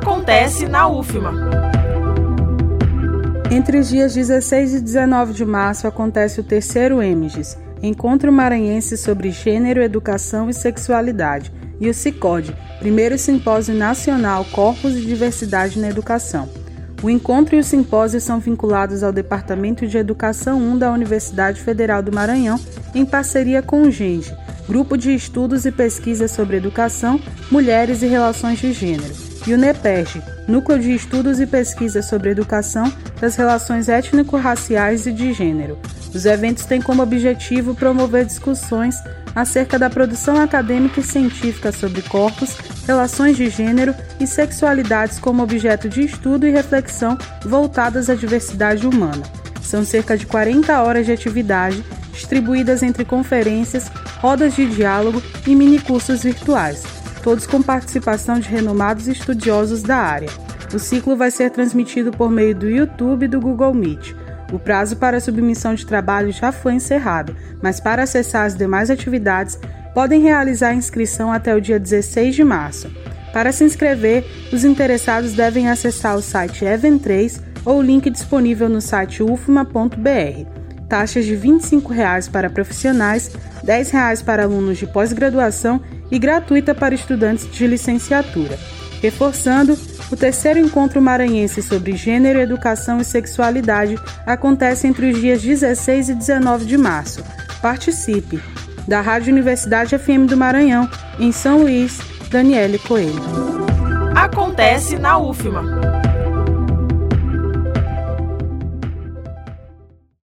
acontece na UFMA. Entre os dias 16 e 19 de março acontece o terceiro EMIGES, Encontro Maranhense sobre Gênero, Educação e Sexualidade, e o CICOD, primeiro Simpósio Nacional Corpos e Diversidade na Educação. O encontro e o simpósio são vinculados ao Departamento de Educação 1 da Universidade Federal do Maranhão, em parceria com o GENGE, Grupo de Estudos e Pesquisas sobre Educação, Mulheres e Relações de Gênero, e o NEPERG, Núcleo de Estudos e Pesquisas sobre Educação das Relações Étnico-Raciais e de Gênero. Os eventos têm como objetivo promover discussões acerca da produção acadêmica e científica sobre corpos, relações de gênero e sexualidades como objeto de estudo e reflexão voltadas à diversidade humana. São cerca de 40 horas de atividade, distribuídas entre conferências, rodas de diálogo e minicursos virtuais, todos com participação de renomados estudiosos da área. O ciclo vai ser transmitido por meio do YouTube e do Google Meet. O prazo para a submissão de trabalho já foi encerrado, mas para acessar as demais atividades, podem realizar a inscrição até o dia 16 de março. Para se inscrever, os interessados devem acessar o site Event3 ou o link disponível no site ufma.br. Taxas de R$ 25,00 para profissionais, R$ 10,00 para alunos de pós-graduação e gratuita para estudantes de licenciatura. Reforçando, o terceiro encontro maranhense sobre gênero, educação e sexualidade acontece entre os dias 16 e 19 de março. Participe! Da Rádio Universidade FM do Maranhão, em São Luís, Daniele Coelho. Acontece na UFMA.